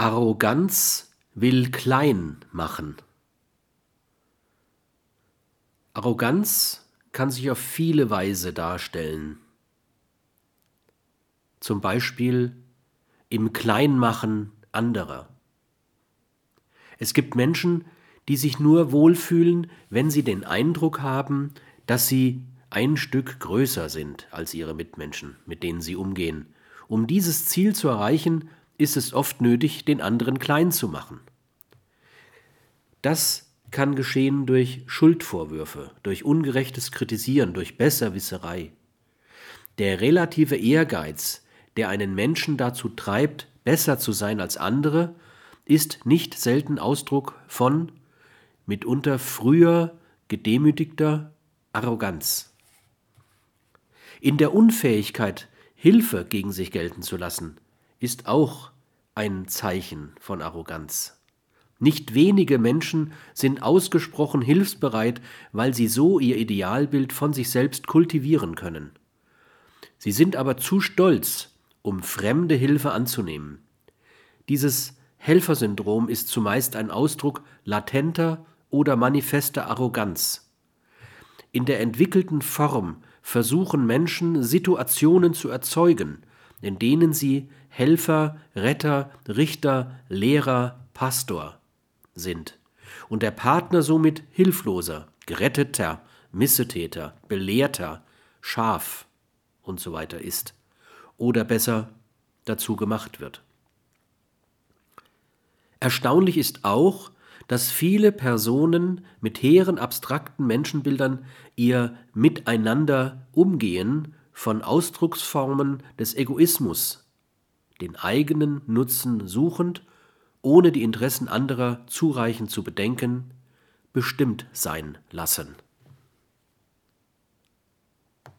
Arroganz will klein machen. Arroganz kann sich auf viele Weise darstellen. Zum Beispiel im Kleinmachen anderer. Es gibt Menschen, die sich nur wohlfühlen, wenn sie den Eindruck haben, dass sie ein Stück größer sind als ihre Mitmenschen, mit denen sie umgehen. Um dieses Ziel zu erreichen, ist es oft nötig, den anderen klein zu machen. Das kann geschehen durch Schuldvorwürfe, durch ungerechtes Kritisieren, durch Besserwisserei. Der relative Ehrgeiz, der einen Menschen dazu treibt, besser zu sein als andere, ist nicht selten Ausdruck von mitunter früher gedemütigter Arroganz. In der Unfähigkeit, Hilfe gegen sich gelten zu lassen, ist auch ein Zeichen von Arroganz. Nicht wenige Menschen sind ausgesprochen hilfsbereit, weil sie so ihr Idealbild von sich selbst kultivieren können. Sie sind aber zu stolz, um fremde Hilfe anzunehmen. Dieses Helfersyndrom ist zumeist ein Ausdruck latenter oder manifester Arroganz. In der entwickelten Form versuchen Menschen Situationen zu erzeugen, in denen sie Helfer, Retter, Richter, Lehrer, Pastor sind und der Partner somit hilfloser, geretteter, Missetäter, Belehrter, Schaf und so weiter ist oder besser dazu gemacht wird. Erstaunlich ist auch, dass viele Personen mit hehren abstrakten Menschenbildern ihr Miteinander umgehen von Ausdrucksformen des Egoismus, den eigenen Nutzen suchend, ohne die Interessen anderer zureichend zu bedenken, bestimmt sein lassen.